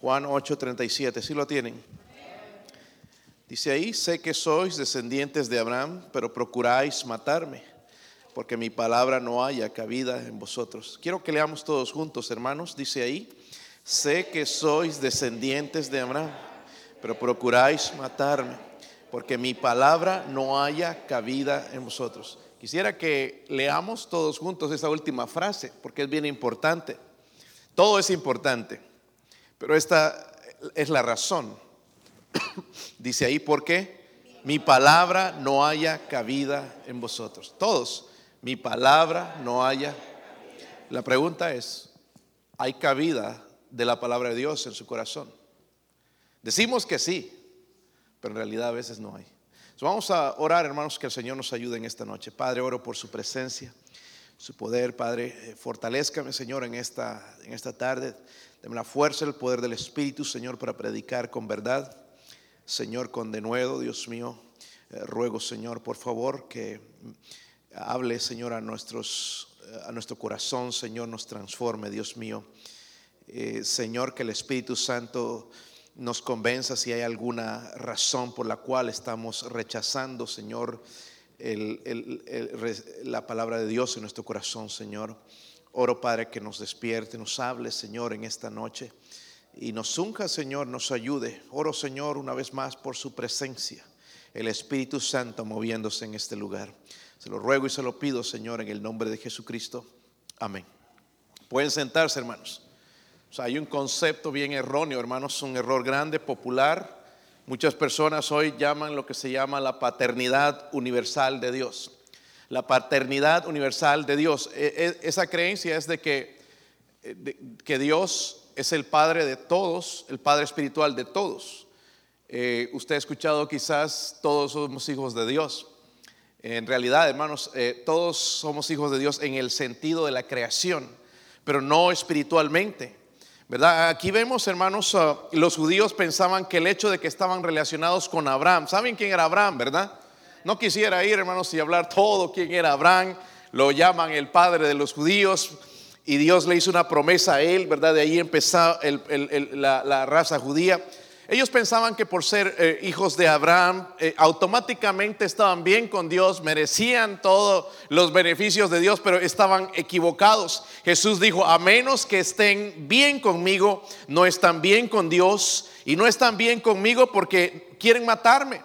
Juan 8:37, ¿sí lo tienen? Dice ahí, sé que sois descendientes de Abraham, pero procuráis matarme, porque mi palabra no haya cabida en vosotros. Quiero que leamos todos juntos, hermanos. Dice ahí, sé que sois descendientes de Abraham, pero procuráis matarme, porque mi palabra no haya cabida en vosotros. Quisiera que leamos todos juntos esa última frase, porque es bien importante. Todo es importante. Pero esta es la razón. Dice ahí, ¿por qué? Mi palabra no haya cabida en vosotros. Todos, mi palabra no haya. La pregunta es, ¿hay cabida de la palabra de Dios en su corazón? Decimos que sí, pero en realidad a veces no hay. vamos a orar, hermanos, que el Señor nos ayude en esta noche. Padre, oro por su presencia, su poder, Padre. Eh, fortalezcame, Señor, en esta, en esta tarde. Deme la fuerza, el poder del Espíritu, Señor, para predicar con verdad. Señor, con denuedo, Dios mío. Eh, ruego, Señor, por favor, que hable, Señor, a, nuestros, eh, a nuestro corazón, Señor, nos transforme, Dios mío. Eh, Señor, que el Espíritu Santo nos convenza si hay alguna razón por la cual estamos rechazando, Señor, la palabra de Dios en nuestro corazón, Señor. Oro, Padre, que nos despierte, nos hable, Señor, en esta noche. Y nos unja, Señor, nos ayude. Oro, Señor, una vez más por su presencia. El Espíritu Santo moviéndose en este lugar. Se lo ruego y se lo pido, Señor, en el nombre de Jesucristo. Amén. Pueden sentarse, hermanos. Hay un concepto bien erróneo, hermanos, un error grande, popular. Muchas personas hoy llaman lo que se llama la paternidad universal de Dios la paternidad universal de Dios. E, e, esa creencia es de que, eh, que Dios es el Padre de todos, el Padre espiritual de todos. Eh, usted ha escuchado quizás todos somos hijos de Dios. En realidad, hermanos, eh, todos somos hijos de Dios en el sentido de la creación, pero no espiritualmente. ¿Verdad? Aquí vemos, hermanos, ah, los judíos pensaban que el hecho de que estaban relacionados con Abraham, ¿saben quién era Abraham, verdad? No quisiera ir, hermanos, y hablar todo quién era Abraham. Lo llaman el padre de los judíos. Y Dios le hizo una promesa a él, ¿verdad? De ahí empezó la, raza judía. Ellos pensaban que por ser eh, hijos de Abraham, eh, automáticamente estaban bien con Dios, merecían todos los beneficios de Dios, pero estaban equivocados. Jesús dijo, a menos que estén bien conmigo, no están bien con Dios y no están bien conmigo porque quieren matarme.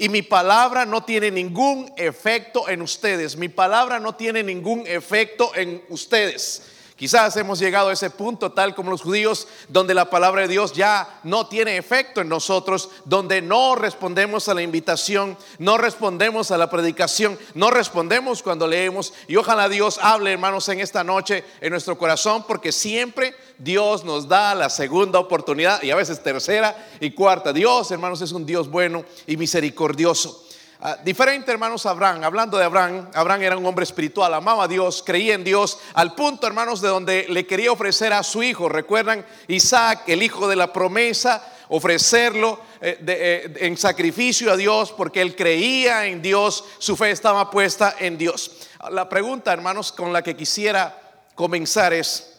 Y mi palabra no tiene ningún efecto en ustedes. Mi palabra no tiene ningún efecto en ustedes. Quizás hemos llegado a ese punto, tal como los judíos, donde la palabra de Dios ya no tiene efecto en nosotros, donde no respondemos a la invitación, no respondemos a la predicación, no respondemos cuando leemos. Y ojalá Dios hable, hermanos, en esta noche en nuestro corazón, porque siempre Dios nos da la segunda oportunidad y a veces tercera y cuarta. Dios, hermanos, es un Dios bueno y misericordioso. Ah, diferente, hermanos, Abraham. Hablando de Abraham, Abraham era un hombre espiritual, amaba a Dios, creía en Dios, al punto, hermanos, de donde le quería ofrecer a su hijo. Recuerdan, Isaac, el hijo de la promesa, ofrecerlo eh, eh, en sacrificio a Dios porque él creía en Dios, su fe estaba puesta en Dios. La pregunta, hermanos, con la que quisiera comenzar es,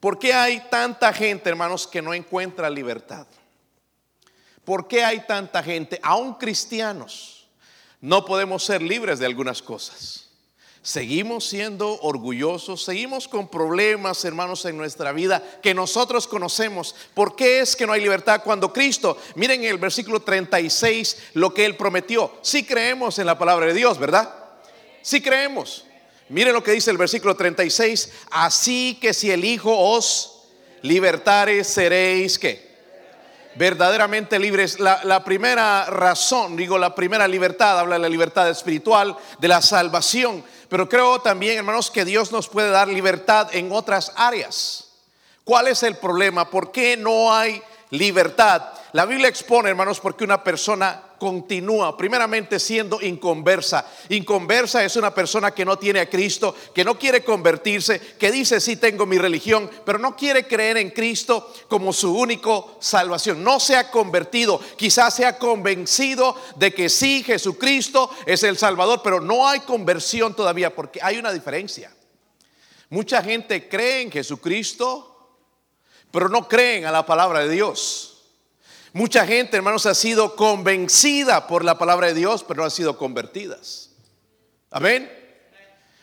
¿por qué hay tanta gente, hermanos, que no encuentra libertad? ¿Por qué hay tanta gente, aún cristianos? No podemos ser libres de algunas cosas. Seguimos siendo orgullosos, seguimos con problemas, hermanos, en nuestra vida que nosotros conocemos. ¿Por qué es que no hay libertad cuando Cristo, miren el versículo 36, lo que Él prometió? Si creemos en la palabra de Dios, ¿verdad? Si creemos. Miren lo que dice el versículo 36, así que si el Hijo os libertare, seréis que verdaderamente libres. La, primera razón, digo, la primera libertad, habla de la libertad espiritual, de la salvación. Pero creo también, hermanos, que Dios nos puede dar libertad en otras áreas. ¿Cuál es el problema? ¿Por qué no hay libertad? La Biblia expone, hermanos, porque una persona continúa, primeramente siendo inconversa. Inconversa es una persona que no tiene a Cristo, que no quiere convertirse, que dice sí tengo mi religión, pero no quiere creer en Cristo como su único salvación. No se ha convertido, quizás se ha convencido de que sí, Jesucristo es el Salvador, pero no hay conversión todavía porque hay una diferencia. Mucha gente cree en Jesucristo, pero no creen a la palabra de Dios. Mucha gente, hermanos, ha sido convencida por la palabra de Dios, pero no ha sido convertidas. Amén.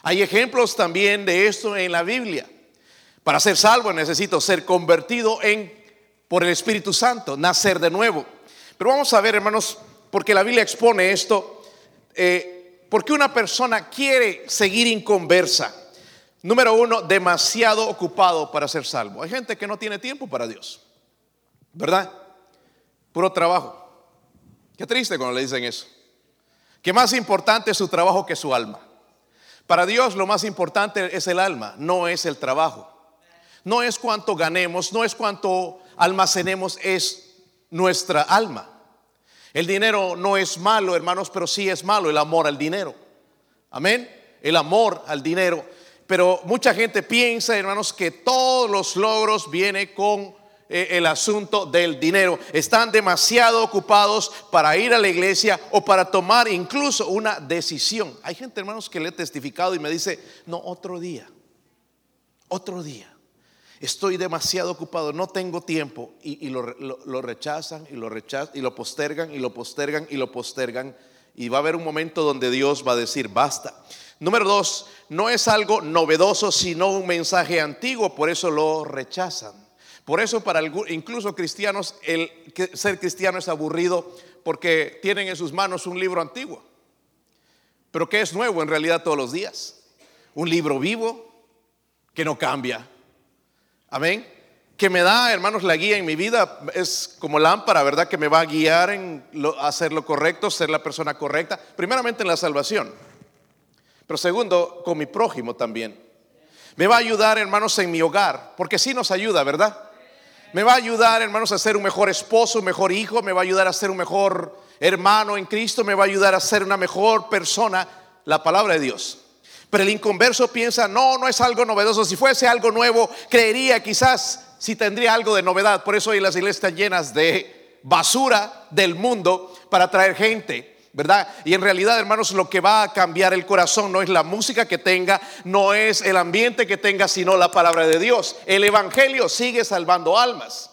Hay ejemplos también de esto en la Biblia. Para ser salvo necesito ser convertido en por el Espíritu Santo, nacer de nuevo. Pero vamos a ver, hermanos, porque la Biblia expone esto, eh, porque una persona quiere seguir inconversa. Número uno, demasiado ocupado para ser salvo. Hay gente que no tiene tiempo para Dios, ¿verdad? Puro trabajo. Qué triste cuando le dicen eso. Que más importante es su trabajo que su alma. Para Dios lo más importante es el alma, no es el trabajo. No es cuánto ganemos, no es cuánto almacenemos, es nuestra alma. El dinero no es malo, hermanos, pero sí es malo el amor al dinero. Amén. El amor al dinero. Pero mucha gente piensa, hermanos, que todos los logros vienen con el asunto del dinero. Están demasiado ocupados para ir a la iglesia o para tomar incluso una decisión. Hay gente, hermanos, que le he testificado y me dice, no, otro día, otro día estoy demasiado ocupado, no tengo tiempo. Y, lo, rechazan y lo rechazan y lo postergan y lo postergan y lo postergan. Y va a haber un momento donde Dios va a decir, basta. Número dos, no es algo novedoso, sino un mensaje antiguo, por eso lo rechazan. Por eso para incluso cristianos, el ser cristiano es aburrido porque tienen en sus manos un libro antiguo. Pero que es nuevo en realidad todos los días. Un libro vivo que no cambia, Amén. Que me da, hermanos, la guía en mi vida es como lámpara, ¿verdad? Que me va a guiar en hacer lo correcto, ser la persona correcta. Primeramente en la salvación. Pero segundo, con mi prójimo también. Me va a ayudar, hermanos, en mi hogar. Porque sí nos ayuda, ¿verdad? Me va a ayudar, hermanos, a ser un mejor esposo, un mejor hijo. Me va a ayudar a ser un mejor hermano en Cristo. Me va a ayudar a ser una mejor persona. La palabra de Dios. Pero el inconverso piensa, no, no es algo novedoso. Si fuese algo nuevo, creería quizás si tendría algo de novedad. Por eso hoy las iglesias están llenas de basura del mundo para atraer gente. ¿Verdad? Y en realidad, hermanos, lo que va a cambiar el corazón no es la música que tenga, no es el ambiente que tenga, sino la palabra de Dios. El Evangelio sigue salvando almas.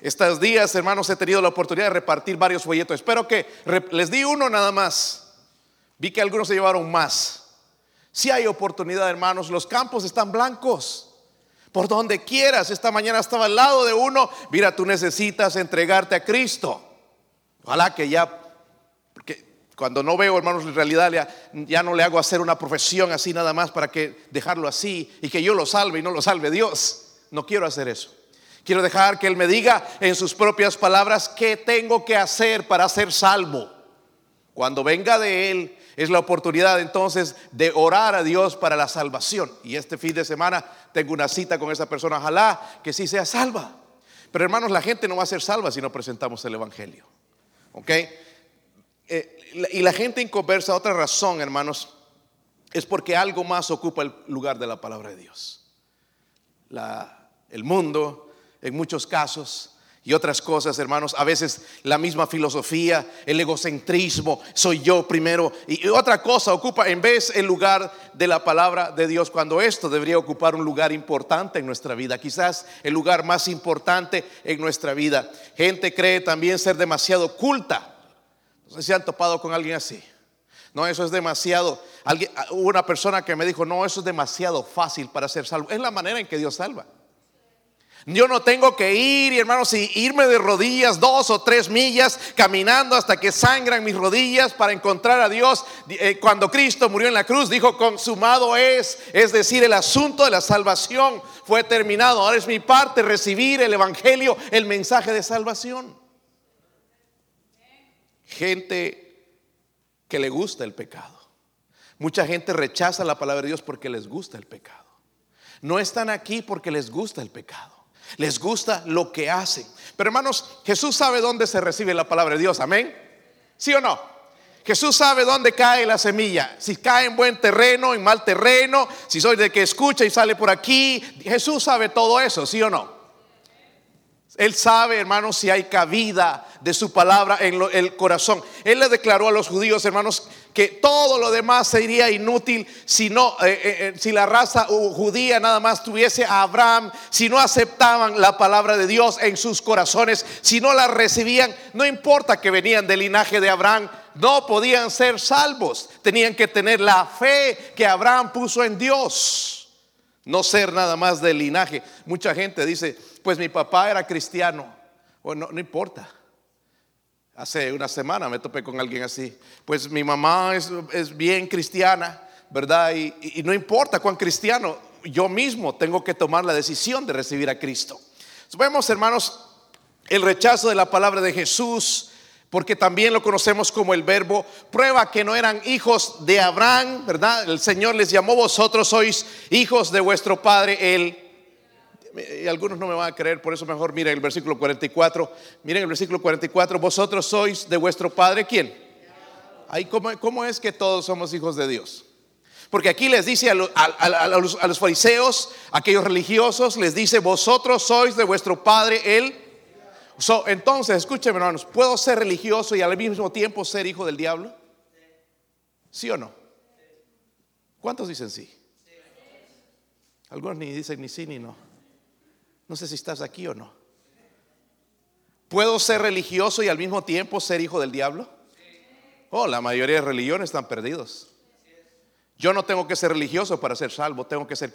Estos días, hermanos, he tenido la oportunidad de repartir varios folletos. Espero que les di uno nada más. Vi que algunos se llevaron más. Si hay oportunidad, hermanos, los campos están blancos. Por donde quieras, esta mañana estaba al lado de uno. Mira, tú necesitas entregarte a Cristo. Ojalá que ya, cuando no veo, hermanos, en realidad ya, no le hago hacer una profesión así nada más para que dejarlo así y que yo lo salve y no lo salve Dios. No quiero hacer eso. Quiero dejar que Él me diga en sus propias palabras qué tengo que hacer para ser salvo. Cuando venga de Él, es la oportunidad entonces de orar a Dios para la salvación. Y este fin de semana tengo una cita con esa persona, ojalá que sí sea salva. Pero hermanos, la gente no va a ser salva si no presentamos el Evangelio. ¿Ok? Eh, y la gente inconversa, otra razón, hermanos, es porque algo más ocupa el lugar de la palabra de Dios. el mundo, en muchos casos, y otras cosas, hermanos. A veces la misma filosofía, el egocentrismo, soy yo primero. Y otra cosa ocupa en vez el lugar de la palabra de Dios, cuando esto debería ocupar un lugar importante en nuestra vida, quizás el lugar más importante en nuestra vida. Gente cree también ser demasiado culta. No sé si han topado con alguien así. No, eso es demasiado. Alguien, una persona que me dijo, no, eso es demasiado fácil para ser salvo. Es la manera en que Dios salva. Yo no tengo que ir, hermanos, y irme de rodillas dos o tres millas caminando hasta que sangran mis rodillas para encontrar a Dios. Eh, cuando Cristo murió en la cruz, dijo, consumado es, es decir, el asunto de la salvación fue terminado. Ahora es mi parte recibir el Evangelio, el mensaje de salvación. Gente que le gusta el pecado. Mucha gente rechaza la palabra de Dios porque les gusta el pecado. No están aquí porque les gusta el pecado. Les gusta lo que hacen. Pero hermanos, Jesús sabe dónde se recibe la palabra de Dios. Amén. ¿Sí o no? Jesús sabe dónde cae la semilla. Si cae en buen terreno, en mal terreno, si soy de que escucha y sale por aquí. Jesús sabe todo eso, ¿sí o no? Él sabe, hermanos, si hay cabida de su palabra en el corazón. Él le declaró a los judíos, hermanos, que todo lo demás sería inútil si, no, eh, eh, eh, si la raza judía nada más tuviese a Abraham, si no aceptaban la palabra de Dios en sus corazones, si no la recibían, no importa que venían del linaje de Abraham, no podían ser salvos, tenían que tener la fe que Abraham puso en Dios no ser nada más del linaje. Mucha gente dice, pues mi papá era cristiano. Bueno, no, importa. Hace una semana me topé con alguien así. Pues mi mamá es, bien cristiana, ¿verdad? Y, no importa cuán cristiano, yo mismo tengo que tomar la decisión de recibir a Cristo. vemos, hermanos, el rechazo de la palabra de Jesús, porque también lo conocemos como el verbo, prueba que no eran hijos de Abraham, ¿verdad? El Señor les llamó, vosotros sois hijos de vuestro padre, él. Y algunos no me van a creer, por eso mejor miren el versículo 44. Miren el versículo 44, vosotros sois de vuestro padre, ¿quién? Ahí, ¿cómo, ¿Cómo es que todos somos hijos de Dios? Porque aquí les dice a, los, a los fariseos, aquellos religiosos, les dice, vosotros sois de vuestro padre, él entonces, escúcheme hermanos, ¿puedo ser religioso y al mismo tiempo ser hijo del diablo? ¿Sí o no? ¿Cuántos dicen sí? Algunos ni dicen ni sí ni no. No sé si estás aquí o no. ¿Puedo ser religioso y al mismo tiempo ser hijo del diablo? Oh, la mayoría de religiones están perdidos. Yo no tengo que ser religioso para ser salvo, tengo que ser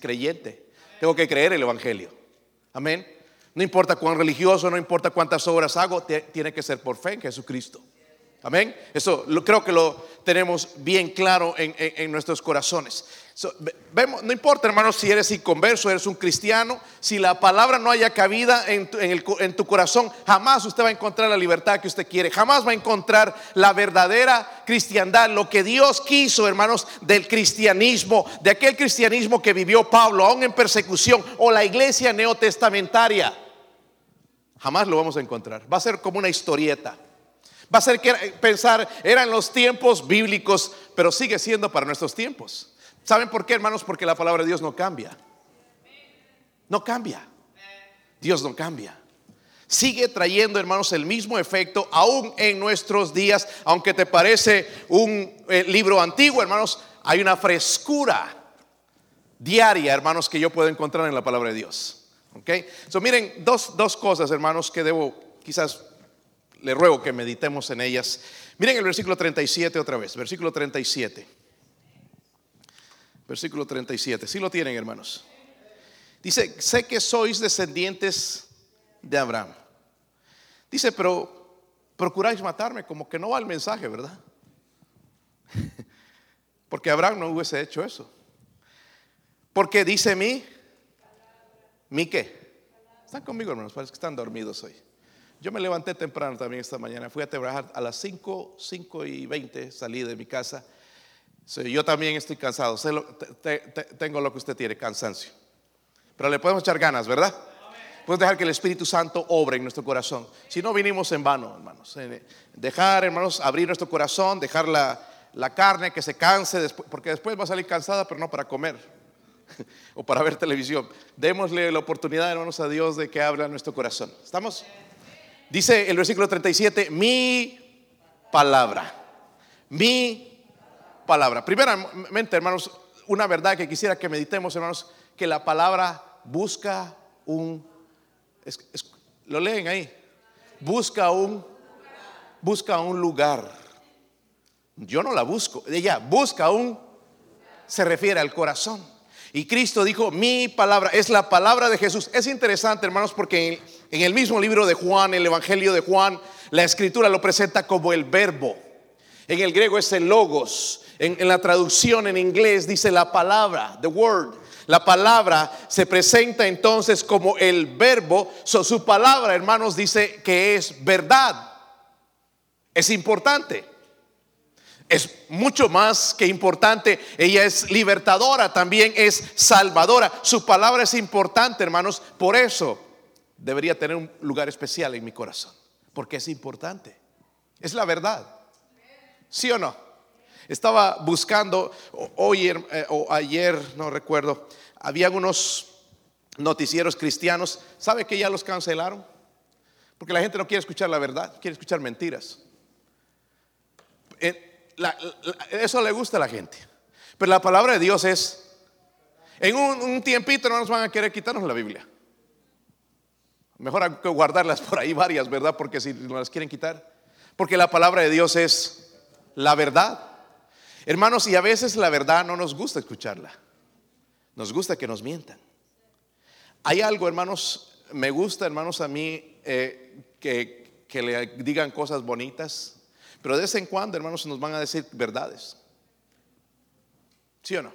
creyente. Tengo que creer el Evangelio. Amén. No importa cuán religioso, no importa cuántas obras hago, tiene que ser por fe en Jesucristo. Amén. Eso lo, creo que lo tenemos bien claro en, nuestros corazones. vemos, no importa, hermanos, si eres inconverso, eres un cristiano, si la palabra no haya cabida en en tu corazón, jamás usted va a encontrar la libertad que usted quiere, jamás va a encontrar la verdadera cristiandad, lo que Dios quiso, hermanos, del cristianismo, de aquel cristianismo que vivió Pablo, aún en persecución, o la iglesia neotestamentaria. Jamás lo vamos a encontrar. Va a ser como una historieta. Va a ser que pensar, eran los tiempos bíblicos, pero sigue siendo para nuestros tiempos. ¿Saben por qué, hermanos? Porque la palabra de Dios no cambia. No cambia. Dios no cambia. Sigue trayendo, hermanos, el mismo efecto aún en nuestros días. Aunque te parece un eh, libro antiguo, hermanos, hay una frescura diaria, hermanos, que yo puedo encontrar en la palabra de Dios. ¿Ok? So, miren, dos, dos cosas, hermanos, que debo, quizás le ruego que meditemos en ellas. Miren el versículo 37 otra vez, versículo 37. Versículo 37, si lo tienen, hermanos. Dice, sé que sois descendientes de Abraham. Dice, pero procuráis matarme, como que no va el mensaje, ¿verdad? Porque Abraham no hubiese hecho eso. Porque dice mí, ¿Mi qué? Están conmigo, hermanos, parece que están dormidos hoy. Yo me levanté temprano también esta mañana. Fui a trabajar a las 5, 5 y 20, salí de mi casa. yo también estoy cansado. tengo lo que usted tiene, cansancio. Pero le podemos echar ganas, ¿verdad? Podemos dejar que el Espíritu Santo obre en nuestro corazón. Si no vinimos en vano, hermanos. Dejar, hermanos, abrir nuestro corazón, dejar la, la carne que se canse, porque después va a salir cansada, pero no para comer. o para ver televisión. Démosle la oportunidad, hermanos, a Dios de que hable a nuestro corazón. ¿Estamos? Dice el versículo 37, mi palabra. Mi palabra. Primeramente, hermanos, una verdad que quisiera que meditemos, hermanos, que la palabra busca un... lo leen ahí. Busca un... Busca un lugar. Yo no la busco. Ella busca un... Se refiere al corazón. Y Cristo dijo, mi palabra es la palabra de Jesús. Es interesante, hermanos, porque en, el mismo libro de Juan, el Evangelio de Juan, la escritura lo presenta como el verbo. En el griego es el logos. En, la traducción en inglés dice la palabra, the word. La palabra se presenta entonces como el verbo. su palabra, hermanos, dice que es verdad. Es importante es mucho más que importante. Ella es libertadora, también es salvadora. Su palabra es importante, hermanos. Por eso debería tener un lugar especial en mi corazón. Porque es importante. Es la verdad. ¿Sí o no? Estaba buscando hoy eh, o ayer, no recuerdo, había unos noticieros cristianos. ¿Sabe que ya los cancelaron? Porque la gente no quiere escuchar la verdad, quiere escuchar mentiras. Eso le gusta a la gente. Pero la palabra de Dios es, en un, un tiempito no nos van a querer quitarnos la Biblia. Mejor hay que guardarlas por ahí varias, ¿verdad? Porque si nos las quieren quitar. Porque la palabra de Dios es la verdad. Hermanos, y a veces la verdad no nos gusta escucharla. Nos gusta que nos mientan. Hay algo, hermanos, me gusta, hermanos, a mí eh, que, que le digan cosas bonitas, pero de vez en cuando, hermanos, nos van a decir verdades. ¿Sí o no?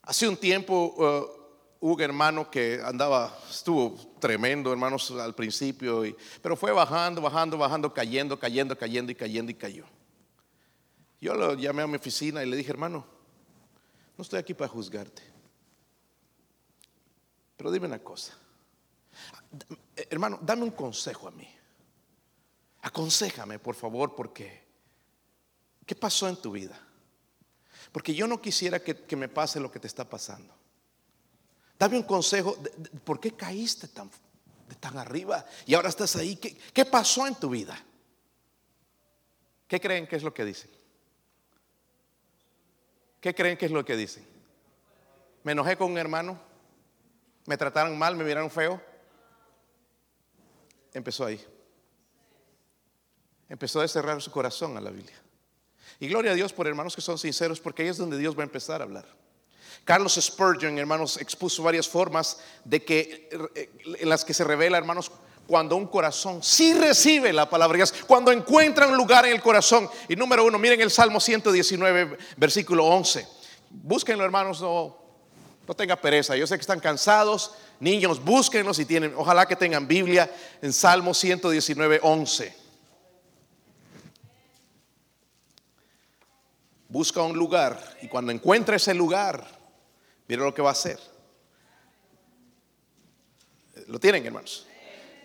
Hace un tiempo uh, hubo un hermano que andaba, estuvo tremendo, hermanos, al principio, pero fue bajando, bajando, bajando, cayendo, cayendo, cayendo y cayendo y cayó. Yo lo llamé a mi oficina y le dije, hermano, no estoy aquí para juzgarte. Pero dime una cosa. Hermano, dame un consejo a mí. Aconsejame, por favor, porque ¿qué pasó en tu vida? Porque yo no quisiera que, me pase lo que te está pasando. Dame un consejo. ¿Por qué caíste tan, de tan arriba y ahora estás ahí? ¿Qué, ¿Qué pasó en tu vida? ¿Qué creen que es lo que dicen? ¿Qué creen que es lo que dicen? Me enojé con un hermano, me trataron mal, me miraron feo. Empezó ahí. Empezó a cerrar su corazón a la Biblia. Y gloria a Dios por hermanos que son sinceros, porque ahí es donde Dios va a empezar a hablar. Carlos Spurgeon, hermanos, expuso varias formas de que en las que se revela, hermanos, cuando un corazón sí recibe la palabra de Dios, cuando encuentra un lugar en el corazón. Y número uno, miren el Salmo 119, versículo 11. Búsquenlo, hermanos, no, no tenga pereza. Yo sé que están cansados. Niños, búsquenlo si tienen, ojalá que tengan Biblia en Salmo 119, 11. Busca un lugar y cuando encuentre ese lugar, mire lo que va a hacer. ¿Lo tienen, hermanos?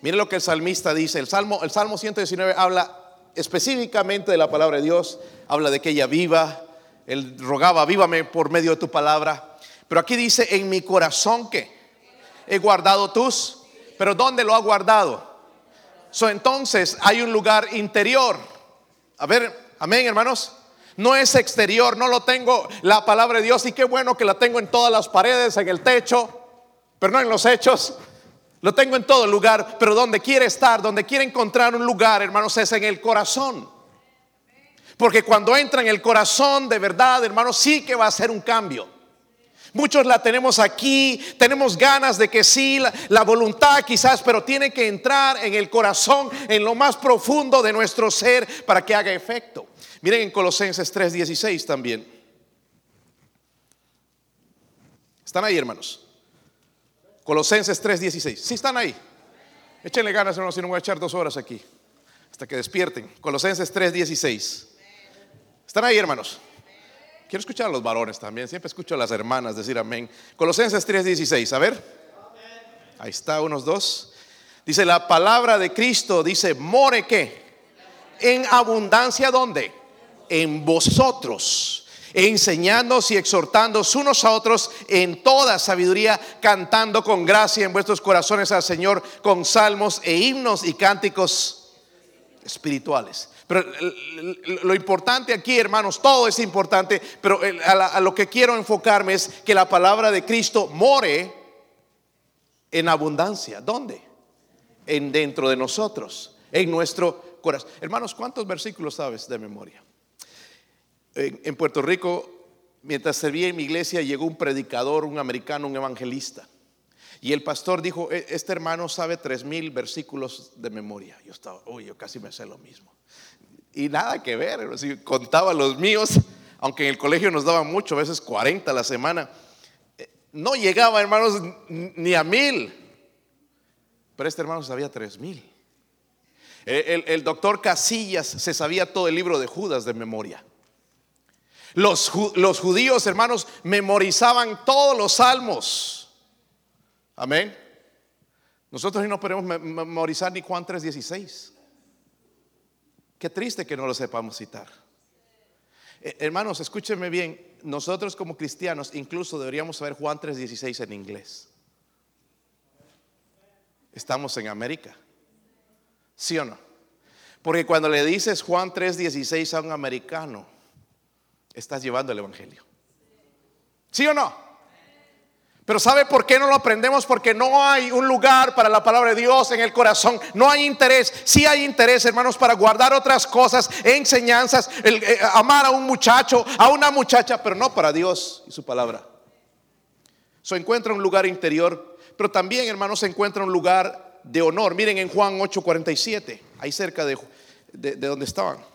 Miren lo que el salmista dice. El Salmo, el Salmo 119 habla específicamente de la palabra de Dios. Habla de que ella viva. Él rogaba, vívame por medio de tu palabra. Pero aquí dice, en mi corazón que he guardado tus. Pero ¿dónde lo ha guardado? So, entonces hay un lugar interior. A ver, amén, hermanos. No es exterior, no lo tengo la palabra de Dios y qué bueno que la tengo en todas las paredes, en el techo, pero no en los hechos. Lo tengo en todo lugar, pero donde quiere estar, donde quiere encontrar un lugar, hermanos, es en el corazón. Porque cuando entra en el corazón, de verdad, hermanos, sí que va a ser un cambio. Muchos la tenemos aquí, tenemos ganas de que sí, la, voluntad quizás, pero tiene que entrar en el corazón, en lo más profundo de nuestro ser para que haga efecto. Miren en Colosenses 3:16 también. ¿Están ahí, hermanos? Colosenses 3:16. Si están ahí. Échenle ganas, hermanos, si no voy a echar dos horas aquí. Hasta que despierten. Colosenses 3:16. ¿Están ahí, hermanos? Quiero escuchar a los varones también. Siempre escucho a las hermanas decir amén. Colosenses 3:16. A ver. Ahí está, unos dos. Dice la palabra de Cristo, dice, more que en abundancia, ¿dónde? En vosotros enseñándoos y exhortando unos a otros en toda sabiduría, cantando con gracia en vuestros corazones al Señor con salmos e himnos y cánticos espirituales. Pero lo importante aquí, hermanos, todo es importante, pero a, lo que quiero enfocarme es que la palabra de Cristo more en abundancia. ¿Dónde? En dentro de nosotros, en nuestro corazón. Hermanos, ¿cuántos versículos sabes de memoria? En, Puerto Rico, mientras servía en mi iglesia, llegó un predicador, un americano, un evangelista. Y el pastor dijo, e, este hermano sabe tres mil versículos de memoria. Yo estaba, uy, yo casi me sé lo mismo. Y nada que ver, contaba los míos, aunque en el colegio nos daban mucho, a veces 40 a la semana. Eh, no llegaba, hermanos, ni a mil. Pero este hermano sabía tres mil. El, el doctor Casillas se sabía todo el libro de Judas de memoria. Los, judíos, hermanos, memorizaban todos los salmos. Amén. Nosotros no podemos memorizar ni Juan 3:16. Qué triste que no lo sepamos citar. Eh, hermanos, escúchenme bien. Nosotros como cristianos incluso deberíamos saber Juan 3:16 en inglés. Estamos en América. ¿Sí o no? Porque cuando le dices Juan 3:16 a un americano, estás llevando el Evangelio. ¿Sí o no? Pero ¿sabe por qué no lo aprendemos? Porque no hay un lugar para la palabra de Dios en el corazón. No hay interés. Sí hay interés, hermanos, para guardar otras cosas, enseñanzas, eh, amar a un muchacho, a una muchacha, pero no para Dios y su palabra. Se encuentra un lugar interior, pero también, hermanos, se encuentra un lugar de honor. Miren en Juan 8:47, ahí cerca de, de donde estaban.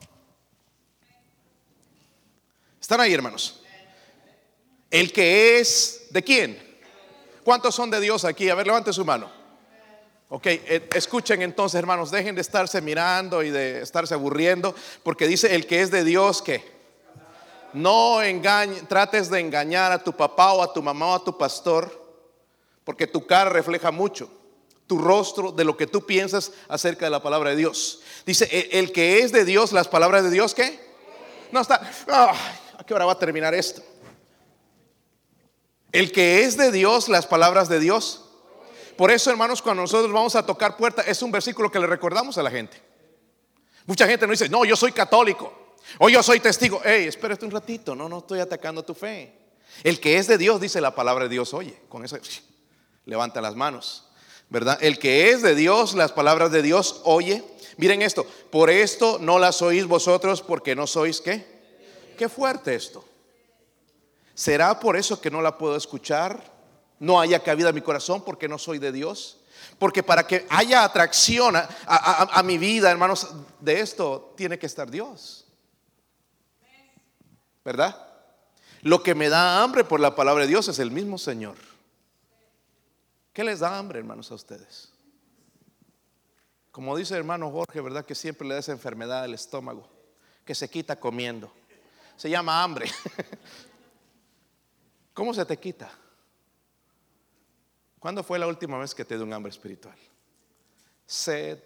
¿Están ahí, hermanos? El que es de quién? ¿Cuántos son de Dios aquí? A ver, levante su mano. Ok, eh, escuchen entonces, hermanos, dejen de estarse mirando y de estarse aburriendo, porque dice el que es de Dios que no engañe, trates de engañar a tu papá o a tu mamá o a tu pastor, porque tu cara refleja mucho, tu rostro de lo que tú piensas acerca de la palabra de Dios. Dice, e, el que es de Dios, las palabras de Dios, ¿qué? No está, ¿a qué hora va a terminar esto? El que es de Dios, las palabras de Dios. Por eso, hermanos, cuando nosotros vamos a tocar puerta, es un versículo que le recordamos a la gente. Mucha gente nos dice, no, yo soy católico. O yo soy testigo. Hey, espérate un ratito, no, no estoy atacando tu fe. El que es de Dios, dice la palabra de Dios, oye, con eso levanta las manos. ¿Verdad? El que es de Dios, las palabras de Dios, oye. Miren esto, por esto no las oís vosotros porque no sois qué. Qué fuerte esto. ¿Será por eso que no la puedo escuchar? No haya cabida en mi corazón porque no soy de Dios. Porque para que haya atracción a, mi vida, hermanos, de esto tiene que estar Dios. ¿Verdad? Lo que me da hambre por la palabra de Dios es el mismo Señor. ¿Qué les da hambre, hermanos, a ustedes? Como dice el hermano Jorge, ¿verdad? Que siempre le da esa enfermedad del estómago, que se quita comiendo. Se llama hambre. ¿Cómo se te quita? ¿Cuándo fue la última vez que te dio un hambre espiritual? Sed,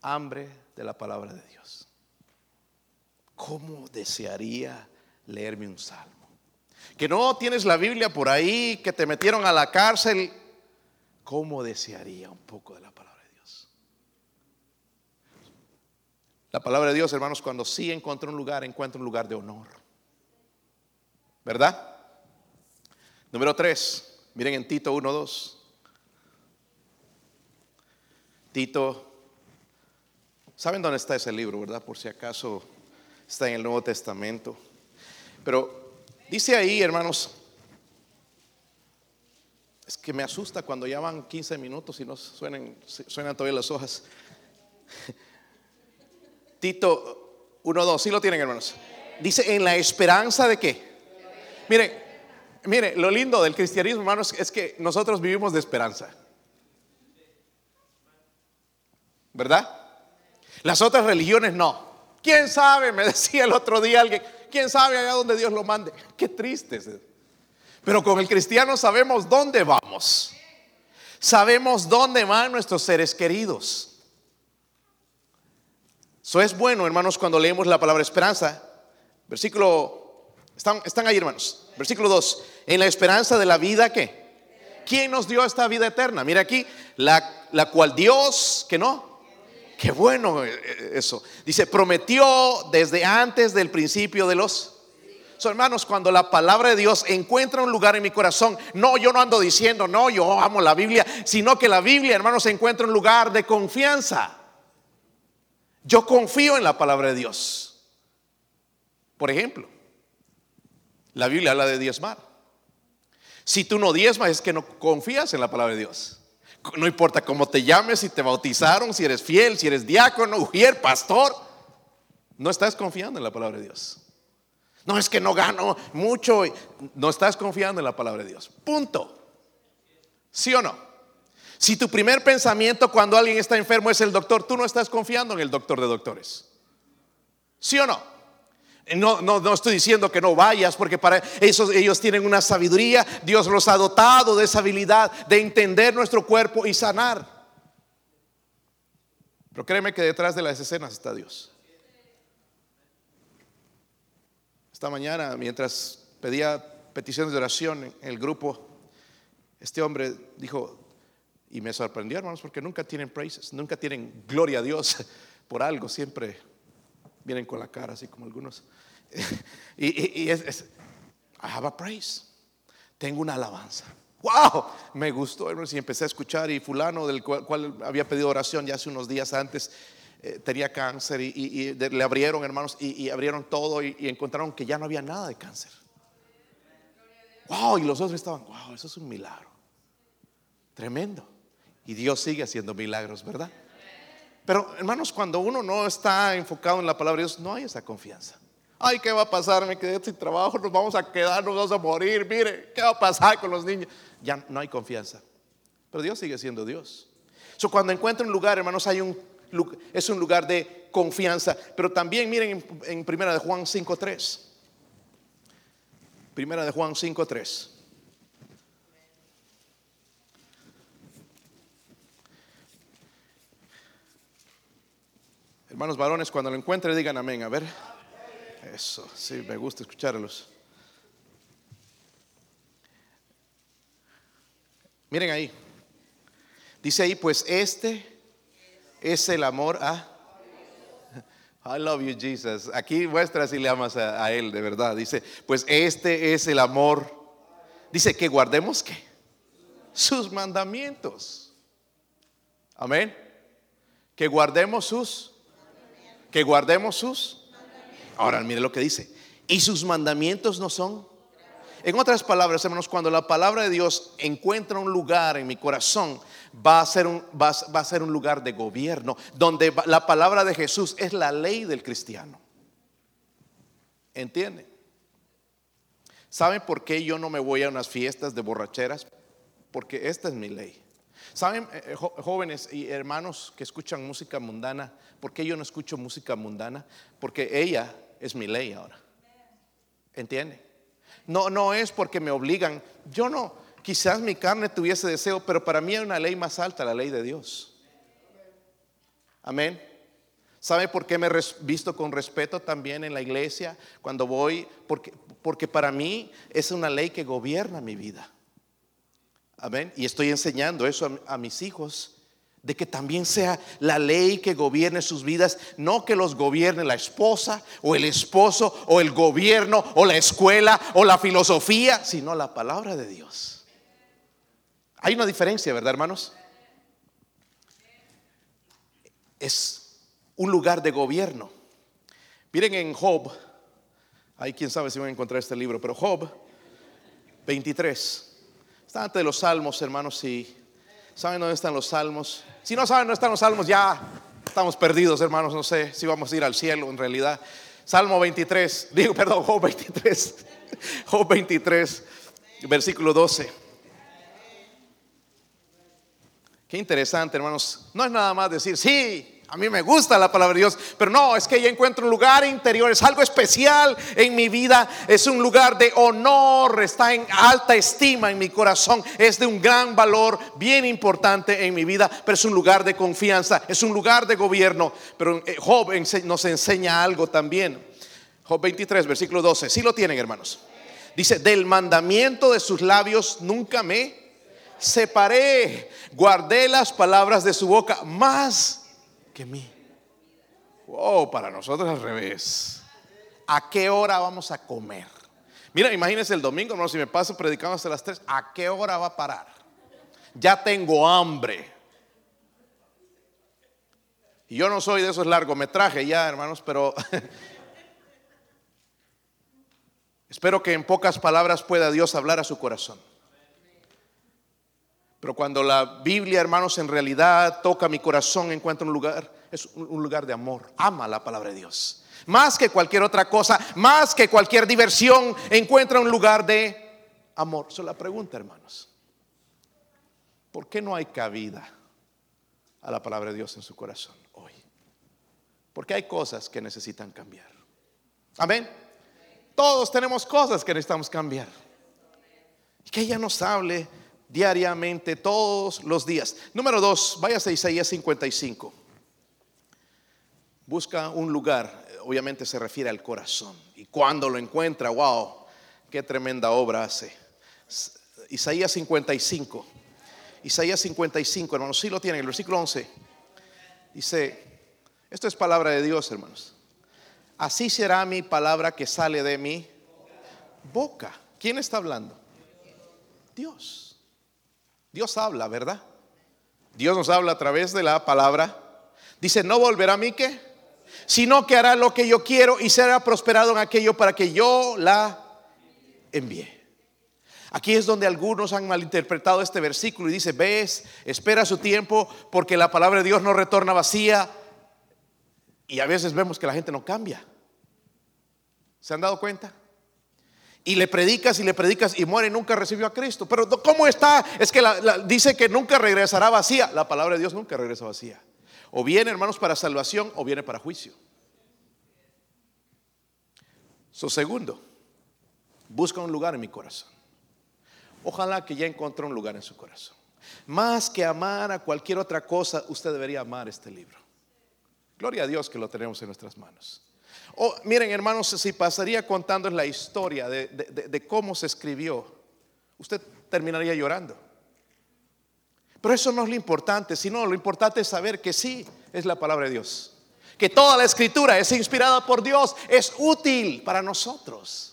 hambre de la palabra de Dios. ¿Cómo desearía leerme un salmo? Que no tienes la Biblia por ahí, que te metieron a la cárcel. ¿Cómo desearía un poco de la palabra de Dios? La palabra de Dios, hermanos, cuando sí encuentra un lugar, encuentra un lugar de honor. ¿Verdad? Número 3, miren en Tito 1.2. Tito, ¿saben dónde está ese libro, verdad? Por si acaso está en el Nuevo Testamento. Pero dice ahí, hermanos, es que me asusta cuando ya van 15 minutos y no suenan, suenan todavía las hojas. Tito 1.2, ¿sí lo tienen, hermanos? Dice, en la esperanza de qué. Miren, Mire, lo lindo del cristianismo, hermanos, es que nosotros vivimos de esperanza. ¿Verdad? Las otras religiones no. ¿Quién sabe? Me decía el otro día alguien, ¿quién sabe allá donde Dios lo mande? Qué triste. Pero con el cristiano sabemos dónde vamos. Sabemos dónde van nuestros seres queridos. Eso es bueno, hermanos, cuando leemos la palabra esperanza. Versículo, están, están ahí, hermanos. Versículo 2. En la esperanza de la vida que. ¿Quién nos dio esta vida eterna? Mira aquí, la, la cual Dios, que no. Qué bueno eh, eh, eso. Dice, prometió desde antes del principio de los... So, hermanos, cuando la palabra de Dios encuentra un lugar en mi corazón, no, yo no ando diciendo, no, yo amo la Biblia, sino que la Biblia, hermanos, encuentra un lugar de confianza. Yo confío en la palabra de Dios. Por ejemplo, la Biblia habla de diezmar. Si tú no diezmas es que no confías en la palabra de Dios. No importa cómo te llames, si te bautizaron, si eres fiel, si eres diácono, ujier, pastor. No estás confiando en la palabra de Dios. No es que no gano mucho. No estás confiando en la palabra de Dios. Punto. ¿Sí o no? Si tu primer pensamiento cuando alguien está enfermo es el doctor, tú no estás confiando en el doctor de doctores. ¿Sí o no? No, no, estoy diciendo que no vayas, porque para eso ellos tienen una sabiduría. Dios los ha dotado de esa habilidad de entender nuestro cuerpo y sanar. Pero créeme que detrás de las escenas está Dios. Esta mañana, mientras pedía peticiones de oración en el grupo, este hombre dijo, y me sorprendió, hermanos, porque nunca tienen praises, nunca tienen gloria a Dios por algo siempre vienen con la cara así como algunos. y, es, I have a praise. Tengo una alabanza. ¡Wow! Me gustó, hermanos, y empecé a escuchar y fulano del cual, había pedido oración ya hace unos días antes, eh, tenía cáncer y, le abrieron, hermanos, y, abrieron todo y, encontraron que ya no había nada de cáncer. ¡Wow! Y los otros estaban, ¡wow! Eso es un milagro. Tremendo. Y Dios sigue haciendo milagros, ¿verdad? Pero hermanos, cuando uno no está enfocado en la palabra de Dios, no hay esa confianza. Ay, ¿qué va a pasar? Me quedé sin trabajo, nos vamos a quedar, nos vamos a morir. Mire, ¿qué va a pasar con los niños? Ya no hay confianza. Pero Dios sigue siendo Dios. So, cuando encuentra un lugar, hermanos, hay un, es un lugar de confianza. Pero también miren en, en Primera de Juan 5.3. Primera de Juan 5.3. Hermanos varones, cuando lo encuentren, digan amén. A ver. Eso, sí, me gusta escucharlos. Miren ahí. Dice ahí, pues este es el amor a... I love you, Jesus. Aquí muestra si le amas a, a, Él, de verdad. Dice, pues este es el amor. Dice que guardemos que sus mandamientos. Amén. Que guardemos sus que guardemos sus. Ahora mire lo que dice. Y sus mandamientos no son. En otras palabras, hermanos, cuando la palabra de Dios encuentra un lugar en mi corazón, va a ser un, va, a ser un lugar de gobierno, donde la palabra de Jesús es la ley del cristiano. ¿Entienden? ¿Saben por qué yo no me voy a unas fiestas de borracheras? Porque esta es mi ley. ¿Saben, eh, eh, jóvenes y hermanos que escuchan música mundana? ¿Por qué yo no escucho música mundana? Porque ella es mi ley ahora. ¿Entiende? No, no es porque me obligan. Yo no, quizás mi carne tuviese deseo, pero para mí hay una ley más alta, la ley de Dios. Amén. ¿Sabe por qué me he visto con respeto también en la iglesia cuando voy? Porque, porque para mí es una ley que gobierna mi vida. Amén. Y estoy enseñando eso a, mis hijos de que también sea la ley que gobierne sus vidas, no que los gobierne la esposa o el esposo o el gobierno o la escuela o la filosofía, sino la palabra de Dios. Hay una diferencia, ¿verdad, hermanos? Es un lugar de gobierno. Miren en Job, hay quien sabe si van a encontrar este libro, pero Job 23. Está ante los salmos, hermanos, si saben dónde están los salmos. Si no saben dónde están los salmos, ya estamos perdidos, hermanos. No sé si vamos a ir al cielo en realidad. Salmo 23, digo, perdón, Job 23, Job 23, versículo 12. Qué interesante, hermanos. No es nada más decir, sí, a mí me gusta la palabra de Dios, pero no, es que ya encuentro un lugar interior, es algo especial en mi vida, es un lugar de honor, está en alta estima en mi corazón, es de un gran valor, bien importante en mi vida, pero es un lugar de confianza, es un lugar de gobierno. Pero eh, Job nos enseña algo también. Job 23, versículo 12, si lo tienen hermanos. Dice, del mandamiento de sus labios nunca me separé, guardé las palabras de su boca, más que mí. Wow, para nosotros al revés. ¿A qué hora vamos a comer? Mira, imagínense el domingo, no, si me paso predicando hasta las 3, ¿a qué hora va a parar? Ya tengo hambre. Y yo no soy de esos largometrajes ya, hermanos, pero espero que en pocas palabras pueda Dios hablar a su corazón. Pero cuando la Biblia, hermanos, en realidad toca mi corazón, encuentra un lugar, es un lugar de amor. Ama la palabra de Dios. Más que cualquier otra cosa, más que cualquier diversión, encuentra un lugar de amor. Esa es la pregunta, hermanos. ¿Por qué no hay cabida a la palabra de Dios en su corazón hoy? Porque hay cosas que necesitan cambiar. Amén. Todos tenemos cosas que necesitamos cambiar. Que ella nos hable diariamente, todos los días. Número dos, váyase a Isaías 55. Busca un lugar, obviamente se refiere al corazón. Y cuando lo encuentra, wow, qué tremenda obra hace. Isaías 55. Isaías 55, hermanos, si lo tienen, el versículo 11. Dice, Esto es palabra de Dios, hermanos. Así será mi palabra que sale de mi boca. ¿Quién está hablando? Dios. Dios habla, ¿verdad? Dios nos habla a través de la palabra. Dice, no volverá a mí que, sino que hará lo que yo quiero y será prosperado en aquello para que yo la envíe. Aquí es donde algunos han malinterpretado este versículo y dice, ves, espera su tiempo porque la palabra de Dios no retorna vacía. Y a veces vemos que la gente no cambia. ¿Se han dado cuenta? Y le predicas y le predicas y muere y nunca recibió a Cristo. Pero ¿cómo está? Es que dice que nunca regresará vacía. La palabra de Dios nunca regresa vacía. O viene, hermanos, para salvación o viene para juicio. Su segundo, busca un lugar en mi corazón. Ojalá que ya encontró un lugar en su corazón. Más que amar a cualquier otra cosa, usted debería amar este libro. Gloria a Dios que lo tenemos en nuestras manos. Oh, miren, hermanos, si pasaría contando la historia de cómo se escribió, usted terminaría llorando. Pero eso no es lo importante, sino lo importante es saber que sí es la palabra de Dios. Que toda la escritura es inspirada por Dios, es útil para nosotros.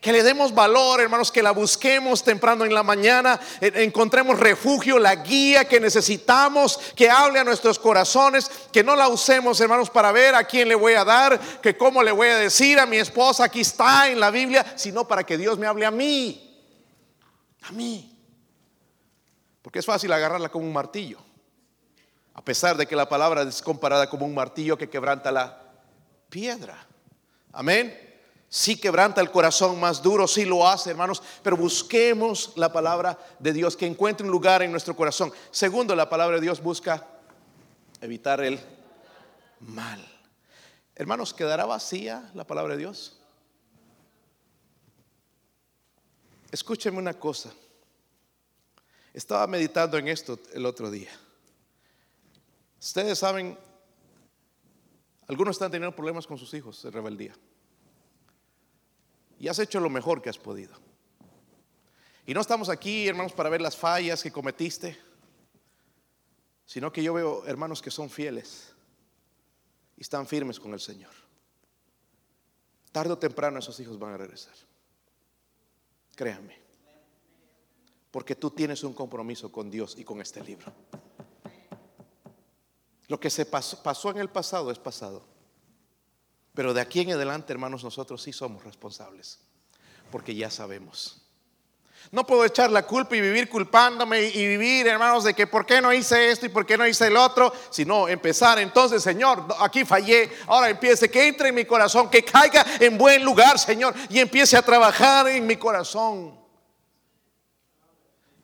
Que le demos valor, hermanos, que la busquemos temprano en la mañana, encontremos refugio, la guía que necesitamos, que hable a nuestros corazones, que no la usemos, hermanos, para ver a quién le voy a dar, que cómo le voy a decir a mi esposa, aquí está en la Biblia, sino para que Dios me hable a mí, a mí. Porque es fácil agarrarla como un martillo, a pesar de que la palabra es comparada como un martillo que quebranta la piedra. Amén. Sí quebranta el corazón más duro, sí lo hace, hermanos, pero busquemos la palabra de Dios, que encuentre un lugar en nuestro corazón. Segundo, la palabra de Dios busca evitar el mal. Hermanos, ¿quedará vacía la palabra de Dios? Escúcheme una cosa. Estaba meditando en esto el otro día. Ustedes saben, algunos están teniendo problemas con sus hijos de rebeldía y has hecho lo mejor que has podido. Y no estamos aquí, hermanos, para ver las fallas que cometiste, sino que yo veo hermanos que son fieles y están firmes con el Señor. Tarde o temprano esos hijos van a regresar. Créame. Porque tú tienes un compromiso con Dios y con este libro. Lo que se pasó, pasó en el pasado es pasado. Pero de aquí en adelante, hermanos, nosotros sí somos responsables, porque ya sabemos. No puedo echar la culpa y vivir culpándome y vivir, hermanos, de que por qué no hice esto y por qué no hice el otro, sino empezar entonces, Señor, aquí fallé, ahora empiece, que entre en mi corazón, que caiga en buen lugar, Señor, y empiece a trabajar en mi corazón.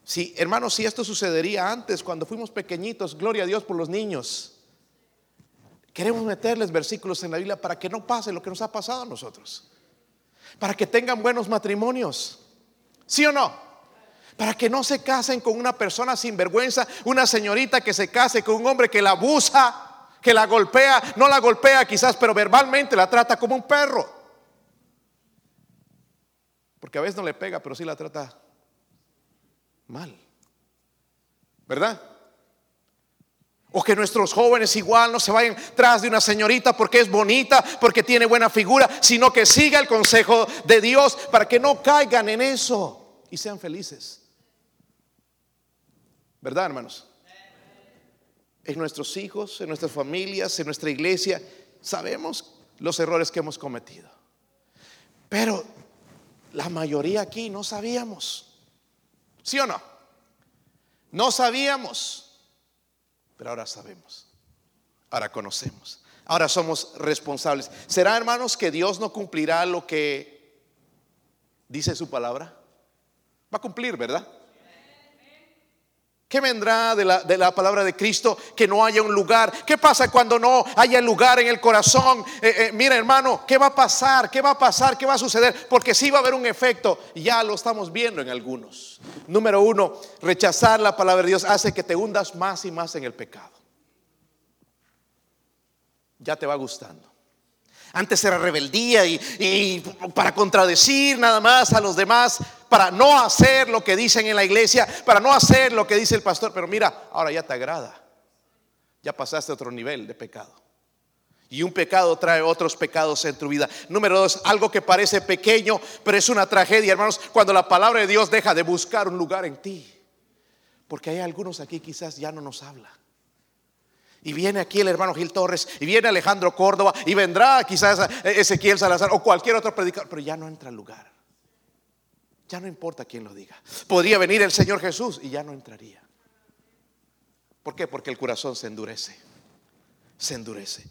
Sí, hermanos, si esto sucedería antes, cuando fuimos pequeñitos, gloria a Dios por los niños. Queremos meterles versículos en la Biblia para que no pase lo que nos ha pasado a nosotros. Para que tengan buenos matrimonios. ¿Sí o no? Para que no se casen con una persona sin vergüenza, una señorita que se case con un hombre que la abusa, que la golpea, no la golpea quizás, pero verbalmente la trata como un perro. Porque a veces no le pega, pero sí la trata mal. ¿Verdad? O que nuestros jóvenes igual no se vayan tras de una señorita porque es bonita, porque tiene buena figura, sino que siga el consejo de Dios para que no caigan en eso y sean felices. ¿Verdad, hermanos? En nuestros hijos, en nuestras familias, en nuestra iglesia, sabemos los errores que hemos cometido. Pero la mayoría aquí no sabíamos. ¿Sí o no? No sabíamos. Pero ahora sabemos, ahora conocemos, ahora somos responsables. ¿Será, hermanos, que Dios no cumplirá lo que dice su palabra? Va a cumplir, ¿verdad? ¿Qué vendrá de la, palabra de Cristo? Que no haya un lugar. ¿Qué pasa cuando no haya lugar en el corazón? Eh, eh, mira hermano, ¿qué va a pasar? ¿Qué va a pasar? ¿Qué va a suceder? Porque sí va a haber un efecto. Ya lo estamos viendo en algunos. Número uno, rechazar la palabra de Dios hace que te hundas más y más en el pecado. Ya te va gustando. Antes era rebeldía y, para contradecir nada más a los demás, para no hacer lo que dicen en la iglesia, para no hacer lo que dice el pastor. Pero mira, ahora ya te agrada. Ya pasaste a otro nivel de pecado. Y un pecado trae otros pecados en tu vida. Número dos, algo que parece pequeño, pero es una tragedia, hermanos, cuando la palabra de Dios deja de buscar un lugar en ti. Porque hay algunos aquí quizás ya no nos habla. Y viene aquí el hermano Gil Torres, y viene Alejandro Córdoba, y vendrá quizás Ezequiel Salazar o cualquier otro predicador, pero ya no entra al lugar. Ya no importa quién lo diga. Podría venir el Señor Jesús y ya no entraría. ¿Por qué? Porque el corazón se endurece. Se endurece.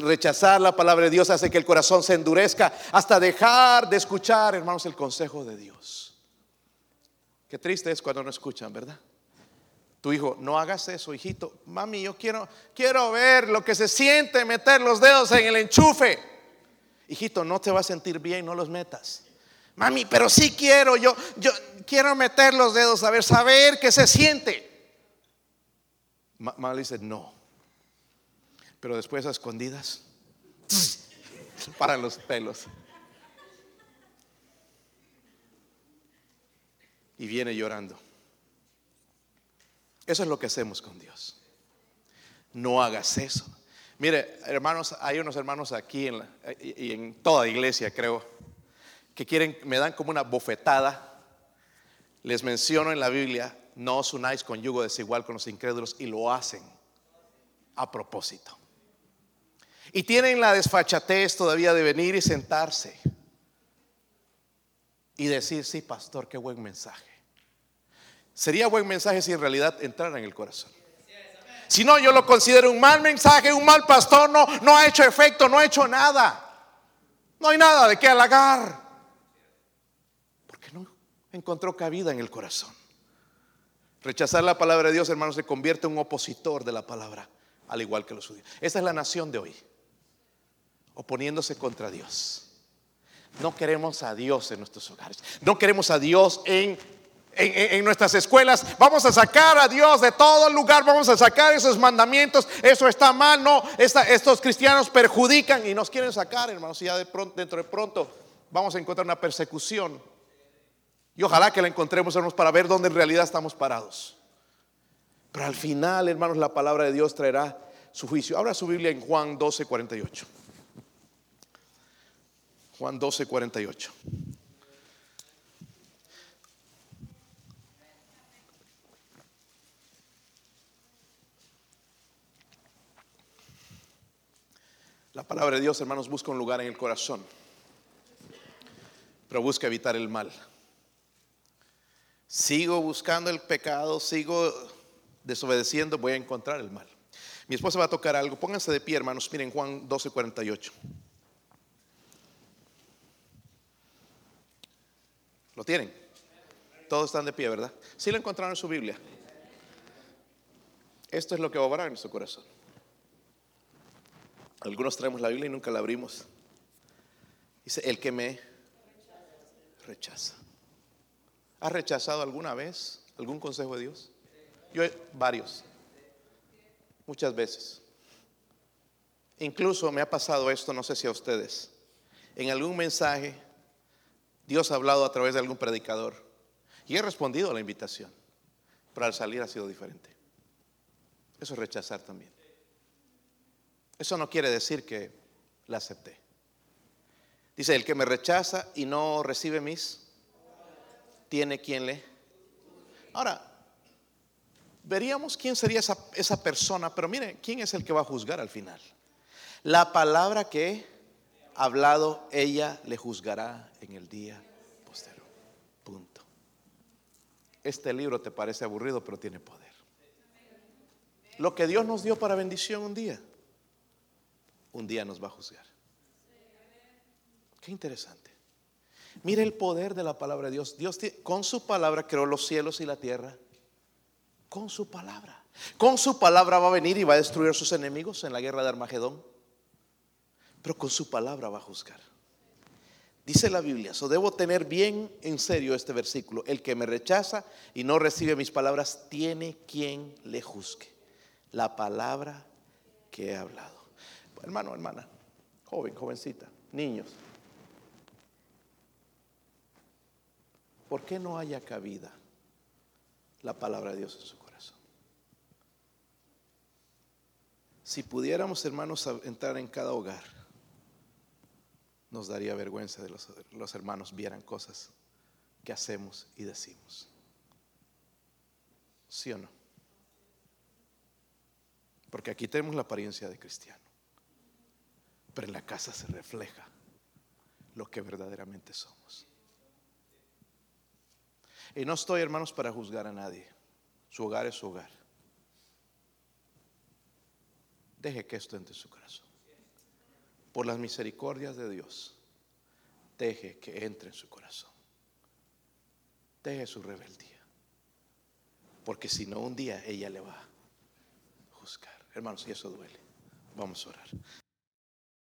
rechazar la palabra de Dios hace que el corazón se endurezca hasta dejar de escuchar, hermanos, el consejo de Dios. Qué triste es cuando no escuchan, ¿verdad? Tu hijo, no hagas eso, hijito. Mami, yo quiero, quiero ver lo que se siente meter los dedos en el enchufe. Hijito, no te va a sentir bien, no los metas. Mami, pero sí quiero, yo, yo quiero meter los dedos, a ver, saber qué se siente. Mamá dice, no. Pero después a escondidas, para los pelos. Y viene llorando. Eso es lo que hacemos con Dios. No hagas eso. Mire, hermanos, hay unos hermanos aquí en y en toda iglesia, creo, que quieren, me dan como una bofetada. Les menciono en la Biblia, no os unáis con yugo desigual con los incrédulos y lo hacen a propósito. Y tienen la desfachatez todavía de venir y sentarse y decir, sí, pastor, qué buen mensaje. Sería buen mensaje si en realidad entrara en el corazón. Si no, yo lo considero un mal mensaje, un mal pastor, no, no ha hecho efecto, no ha hecho nada. No hay nada de qué halagar encontró cabida en el corazón. Rechazar la palabra de Dios, hermanos, se convierte en un opositor de la palabra, al igual que los judíos. Esa es la nación de hoy, oponiéndose contra Dios. No queremos a Dios en nuestros hogares, no queremos a Dios en, en, nuestras escuelas. Vamos a sacar a Dios de todo lugar, vamos a sacar esos mandamientos. Eso está mal, no. estos cristianos perjudican y nos quieren sacar, hermanos. Y ya de pronto, dentro de pronto vamos a encontrar una persecución y ojalá que la encontremos, hermanos, para ver dónde en realidad estamos parados. Pero al final, hermanos, la palabra de Dios traerá su juicio. Abra su Biblia en Juan 12, 48. Juan 12, 48. La palabra de Dios, hermanos, busca un lugar en el corazón, pero busca evitar el mal sigo buscando el pecado, sigo desobedeciendo, voy a encontrar el mal. Mi esposa va a tocar algo. Pónganse de pie, hermanos. Miren Juan 12, 48. ¿Lo tienen? Todos están de pie, ¿verdad? Sí lo encontraron en su Biblia. Esto es lo que va a obrar en su corazón. Algunos traemos la Biblia y nunca la abrimos. Dice, el que me rechaza. ¿Has rechazado alguna vez algún consejo de Dios? Yo varios, muchas veces. Incluso me ha pasado esto, no sé si a ustedes. En algún mensaje, Dios ha hablado a través de algún predicador y he respondido a la invitación, pero al salir ha sido diferente. Eso es rechazar también. Eso no quiere decir que la acepté. Dice, el que me rechaza y no recibe mis tiene quien le. Ahora, veríamos quién sería esa, esa persona, pero mire, ¿quién es el que va a juzgar al final? La palabra que ha hablado, ella le juzgará en el día posterior. Punto. Este libro te parece aburrido, pero tiene poder. Lo que Dios nos dio para bendición un día, un día nos va a juzgar. Qué interesante. Mire el poder de la palabra de Dios. Dios con su palabra creó los cielos y la tierra. Con su palabra. Con su palabra va a venir y va a destruir a sus enemigos en la guerra de Armagedón. Pero con su palabra va a juzgar. Dice la Biblia, so debo tener bien en serio este versículo. El que me rechaza y no recibe mis palabras, tiene quien le juzgue. La palabra que he hablado. Hermano, hermana, joven, jovencita, niños. ¿por qué no haya cabida la palabra de Dios en su corazón? Si pudiéramos, hermanos, entrar en cada hogar, nos daría vergüenza de los, los hermanos vieran cosas que hacemos y decimos. ¿Sí o no? Porque aquí tenemos la apariencia de cristiano, pero en la casa se refleja lo que verdaderamente somos. Y no estoy, hermanos, para juzgar a nadie. Su hogar es su hogar. Deje que esto entre en su corazón. Por las misericordias de Dios, deje que entre en su corazón. Deje su rebeldía. Porque si no, un día ella le va a juzgar. Hermanos, y eso duele. Vamos a orar.